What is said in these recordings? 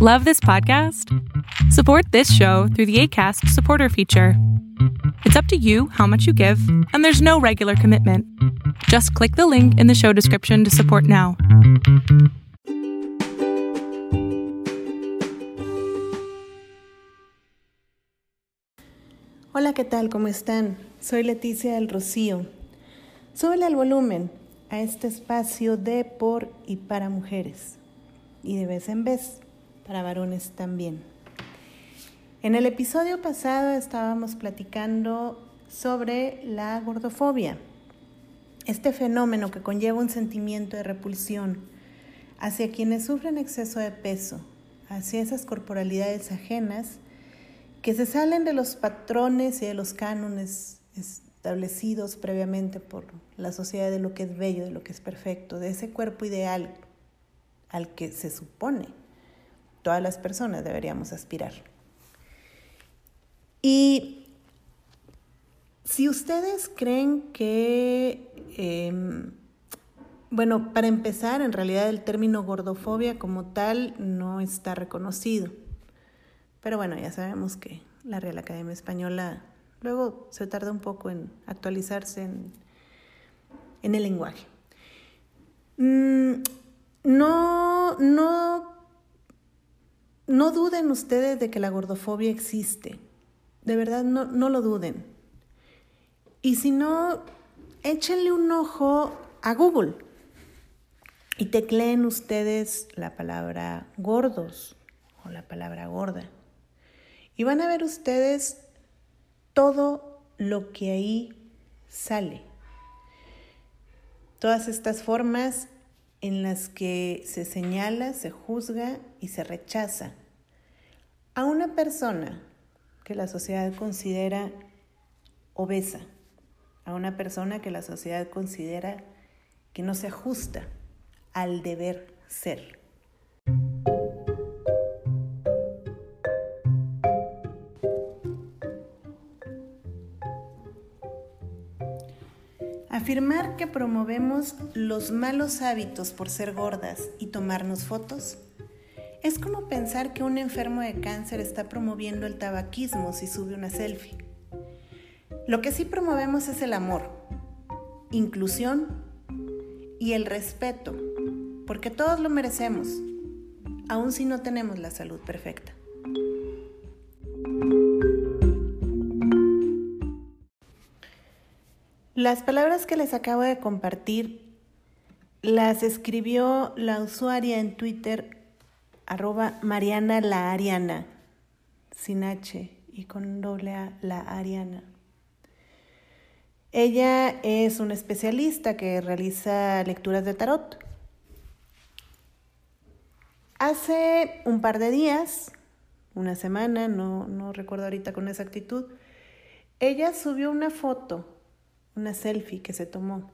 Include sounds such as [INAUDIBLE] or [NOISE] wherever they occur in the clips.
Love this podcast? Support this show through the ACAST supporter feature. It's up to you how much you give, and there's no regular commitment. Just click the link in the show description to support now. Hola, ¿qué tal? ¿Cómo están? Soy Leticia del Rocío. Súbele al volumen a este espacio de, por y para mujeres. Y de vez en vez para varones también. En el episodio pasado estábamos platicando sobre la gordofobia, este fenómeno que conlleva un sentimiento de repulsión hacia quienes sufren exceso de peso, hacia esas corporalidades ajenas que se salen de los patrones y de los cánones establecidos previamente por la sociedad de lo que es bello, de lo que es perfecto, de ese cuerpo ideal al que se supone todas las personas deberíamos aspirar. Y si ustedes creen que, em, bueno, para empezar, en realidad el término gordofobia como tal no está reconocido. Pero bueno, ya sabemos que la Real Academia Española luego se tarda un poco en actualizarse en, en el lenguaje. Mm, no, no no duden ustedes de que la gordofobia existe. De verdad, no, no lo duden. Y si no, échenle un ojo a Google y tecleen ustedes la palabra gordos o la palabra gorda. Y van a ver ustedes todo lo que ahí sale. Todas estas formas en las que se señala, se juzga y se rechaza a una persona que la sociedad considera obesa, a una persona que la sociedad considera que no se ajusta al deber ser. Afirmar que promovemos los malos hábitos por ser gordas y tomarnos fotos es como pensar que un enfermo de cáncer está promoviendo el tabaquismo si sube una selfie. Lo que sí promovemos es el amor, inclusión y el respeto, porque todos lo merecemos, aun si no tenemos la salud perfecta. Las palabras que les acabo de compartir las escribió la usuaria en Twitter arroba Mariana la Ariana, sin H y con doble A, la Ariana. Ella es una especialista que realiza lecturas de tarot. Hace un par de días, una semana, no, no recuerdo ahorita con exactitud, ella subió una foto una selfie que se tomó.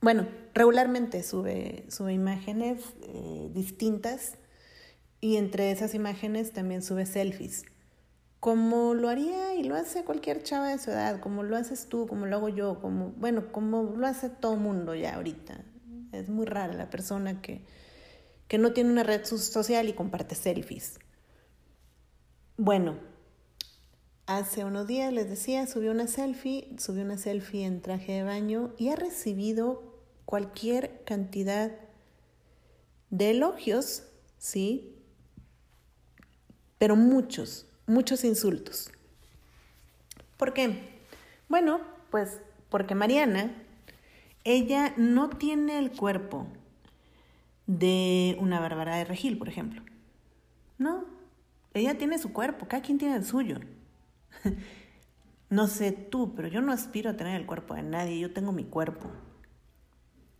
Bueno, regularmente sube, sube imágenes eh, distintas y entre esas imágenes también sube selfies. Como lo haría y lo hace cualquier chava de su edad, como lo haces tú, como lo hago yo, como, bueno, como lo hace todo mundo ya ahorita. Es muy rara la persona que, que no tiene una red social y comparte selfies. Bueno, Hace unos días les decía, subió una selfie, subió una selfie en traje de baño y ha recibido cualquier cantidad de elogios, ¿sí? Pero muchos, muchos insultos. ¿Por qué? Bueno, pues porque Mariana, ella no tiene el cuerpo de una Bárbara de Regil, por ejemplo. No, ella tiene su cuerpo, cada quien tiene el suyo. [LAUGHS] No sé tú, pero yo no aspiro a tener el cuerpo de nadie, yo tengo mi cuerpo.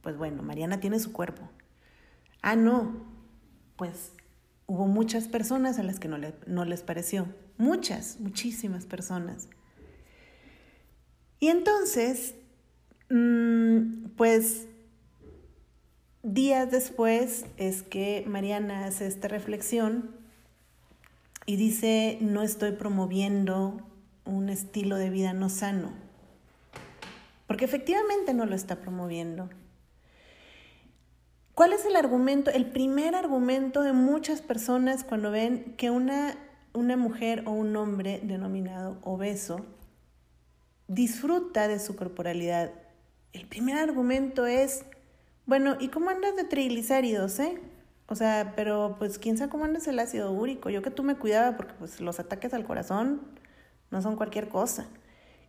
Pues bueno, Mariana tiene su cuerpo. Ah, no, pues hubo muchas personas a las que no, les pareció. Muchas, muchísimas personas. Y entonces, mm, pues días después es que Mariana hace esta reflexión y dice, no estoy promoviendo un estilo de vida no sano, porque efectivamente no lo está promoviendo. ¿Cuál es el argumento? El primer argumento de muchas personas cuando ven que una, una mujer o un hombre denominado obeso disfruta de su corporalidad. El primer argumento es, bueno, ¿y cómo andas de triglicéridos, eh? O sea, pero pues quién sabe cómo andas el ácido úrico. Yo que tú me cuidaba porque pues los ataques al corazón no son cualquier cosa.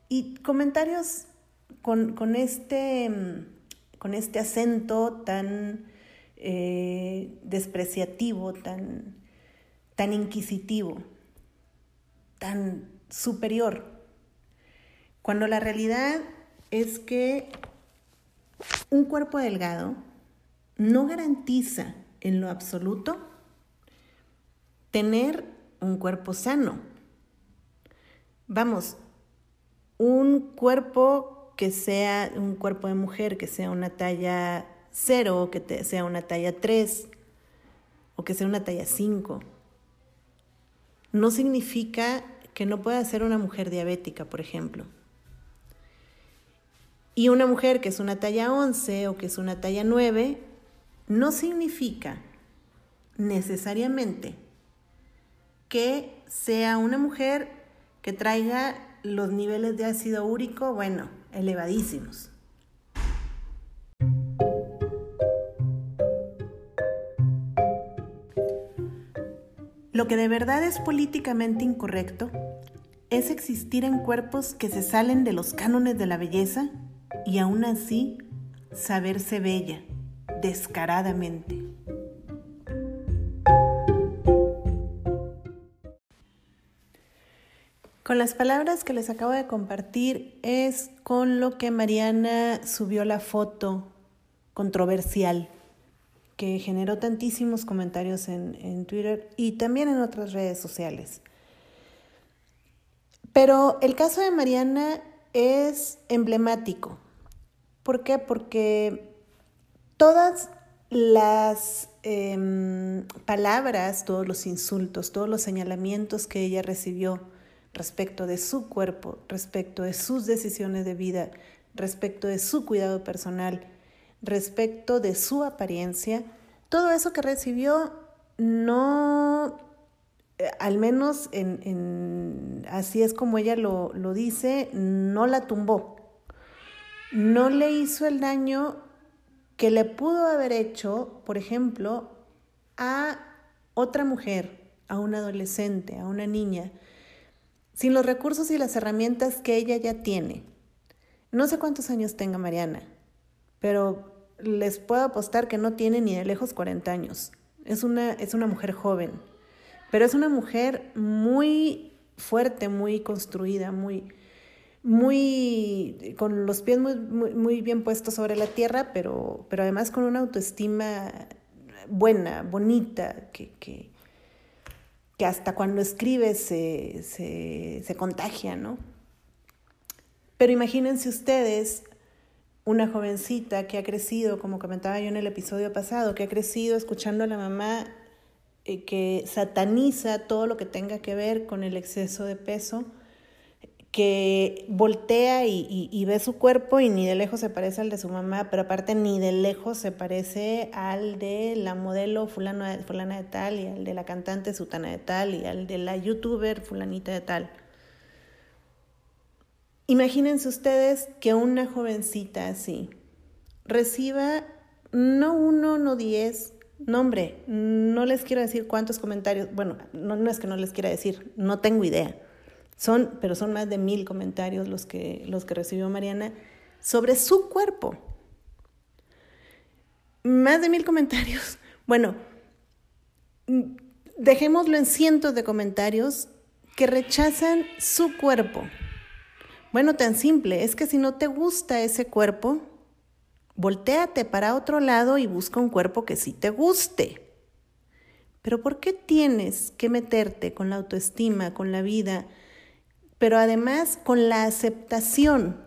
Y comentarios con, con este, con este acento tan eh, despreciativo, tan, tan inquisitivo, tan superior, cuando la realidad es que un cuerpo delgado no garantiza en lo absoluto tener un cuerpo sano. Vamos, un cuerpo que sea un cuerpo de mujer, que sea una talla 0 o que sea una talla 3 o que sea una talla 5. No significa que no pueda ser una mujer diabética, por ejemplo. Y una mujer que es una talla 11 o que es una talla 9 no significa necesariamente que sea una mujer que traiga los niveles de ácido úrico, bueno, elevadísimos. Lo que de verdad es políticamente incorrecto es existir en cuerpos que se salen de los cánones de la belleza y aún así saberse bella, descaradamente. Con las palabras que les acabo de compartir es con lo que Mariana subió la foto controversial que generó tantísimos comentarios en, Twitter y también en otras redes sociales. Pero el caso de Mariana es emblemático. ¿Por qué? Porque todas las em, palabras, todos los insultos, todos los señalamientos que ella recibió respecto de su cuerpo, respecto de sus decisiones de vida, respecto de su cuidado personal, respecto de su apariencia, todo eso que recibió no, eh, al menos en, así es como ella lo, lo dice, no la tumbó, no le hizo el daño que le pudo haber hecho, por ejemplo, a otra mujer, a un adolescente, a una niña, sin los recursos y las herramientas que ella ya tiene. No sé cuántos años tenga Mariana, pero les puedo apostar que no tiene ni de lejos 40 años. Es una, es una mujer joven, pero es una mujer muy fuerte, muy construida, muy, muy con los pies muy, muy, bien puestos sobre la tierra, pero, pero además con una autoestima buena, bonita, que, que, que hasta cuando escribe se, se, se contagia, ¿no? Pero imagínense ustedes una jovencita que ha crecido, como comentaba yo en el episodio pasado, que ha crecido escuchando a la mamá eh, que sataniza todo lo que tenga que ver con el exceso de peso, que voltea y, ve su cuerpo y ni de lejos se parece al de su mamá, pero aparte ni de lejos se parece al de la modelo fulana de tal y al de la cantante sutana de tal y al de la youtuber fulanita de tal. Imagínense ustedes que una jovencita así reciba no uno, no diez, no hombre, no les quiero decir cuántos comentarios, bueno, no, es que no les quiera decir, no tengo idea. Son, pero son más de mil comentarios los que, los que recibió Mariana sobre su cuerpo. Más de mil comentarios. [LAUGHS] Bueno, dejémoslo en cientos de comentarios que rechazan su cuerpo. Bueno, tan simple, es que si no te gusta ese cuerpo, volteate para otro lado y busca un cuerpo que sí te guste. Pero ¿por qué tienes que meterte con la autoestima, con la vida, pero además con la aceptación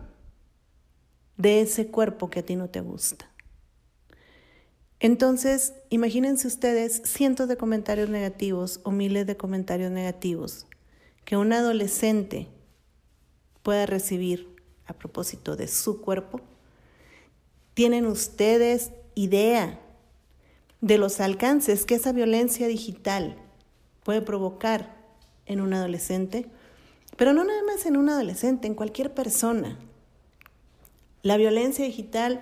de ese cuerpo que a ti no te gusta? Entonces, imagínense ustedes cientos de comentarios negativos o miles de comentarios negativos que un adolescente pueda recibir a propósito de su cuerpo? ¿Tienen ustedes idea de los alcances que esa violencia digital puede provocar en un adolescente, pero no nada más en un adolescente, en cualquier persona. La violencia digital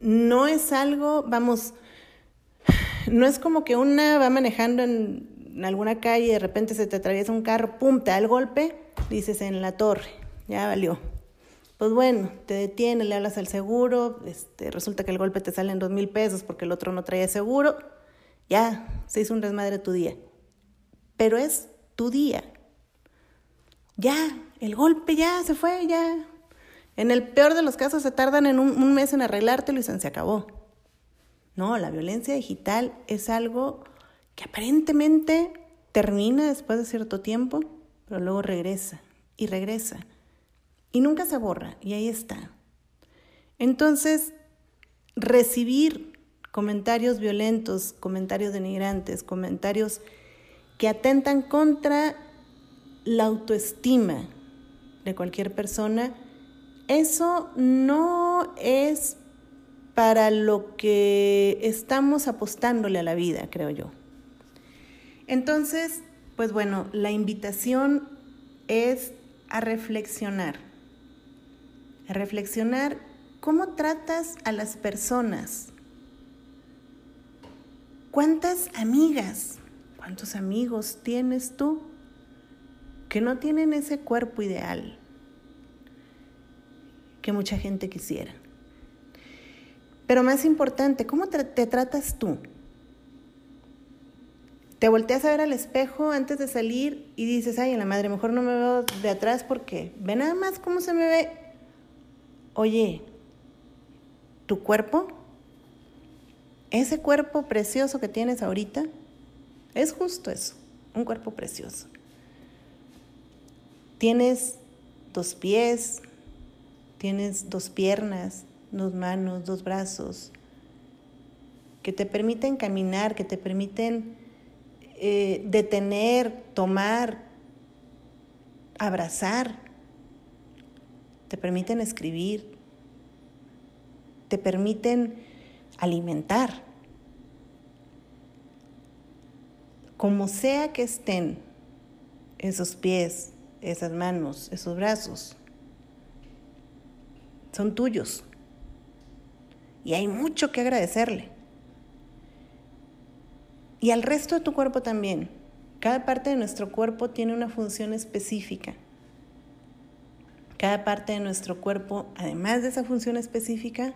no es algo, vamos, no es como que una va manejando en alguna calle y de repente se te atraviesa un carro, pum, te da el golpe, dices en la torre, ya valió. Pues bueno, te detiene, le hablas al seguro, este, resulta que el golpe te sale en dos mil pesos porque el otro no traía seguro, ya, se hizo un desmadre tu día. Pero es tu día. Ya, el golpe ya se fue, ya. En el peor de los casos se tardan en un, un mes en arreglártelo y se acabó. No, la violencia digital es algo que aparentemente termina después de cierto tiempo, pero luego regresa y regresa. Y nunca se borra, y ahí está. Entonces, recibir comentarios violentos, comentarios denigrantes, comentarios que atentan contra la autoestima de cualquier persona, eso no es para lo que estamos apostándole a la vida, creo yo. Entonces, pues bueno, la invitación es a reflexionar, reflexionar cómo tratas a las personas, cuántas amigas, cuántos amigos tienes tú que no tienen ese cuerpo ideal que mucha gente quisiera. Pero más importante, ¿cómo te, tratas tú? Te volteas a ver al espejo antes de salir y dices, ay, en la madre, mejor no me veo de atrás porque ve nada más cómo se me ve. Oye, tu cuerpo, ese cuerpo precioso que tienes ahorita, es justo eso, un cuerpo precioso. Tienes dos pies, tienes dos piernas, dos manos, dos brazos, que te permiten caminar, que te permiten eh, detener, tomar, abrazar, te permiten escribir, te permiten alimentar. Como sea que estén esos pies, esas manos, esos brazos, son tuyos. Y hay mucho que agradecerle. Y al resto de tu cuerpo también. Cada parte de nuestro cuerpo tiene una función específica. Cada parte de nuestro cuerpo, además de esa función específica,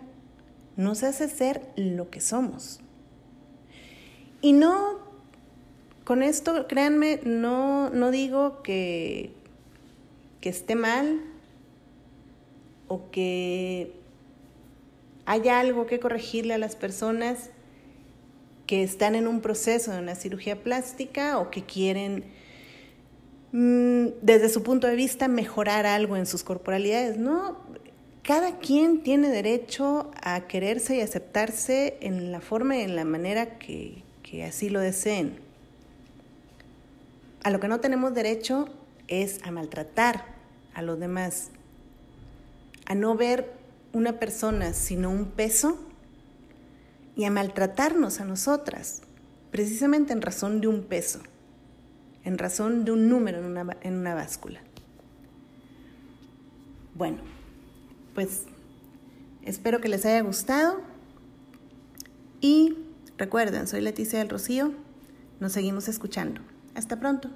nos hace ser lo que somos. Y no, con esto, créanme, no, no digo que, que esté mal o que hay algo que corregirle a las personas que están en un proceso de una cirugía plástica o que quieren, desde su punto de vista, mejorar algo en sus corporalidades. No, cada quien tiene derecho a quererse y aceptarse en la forma y en la manera que, que así lo deseen. A lo que no tenemos derecho es a maltratar a los demás, a no ver una persona, sino un peso, y a maltratarnos a nosotras, precisamente en razón de un peso, en razón de un número en una, en una báscula. Bueno, pues espero que les haya gustado y recuerden, soy Leticia del Rocío, nos seguimos escuchando. Hasta pronto.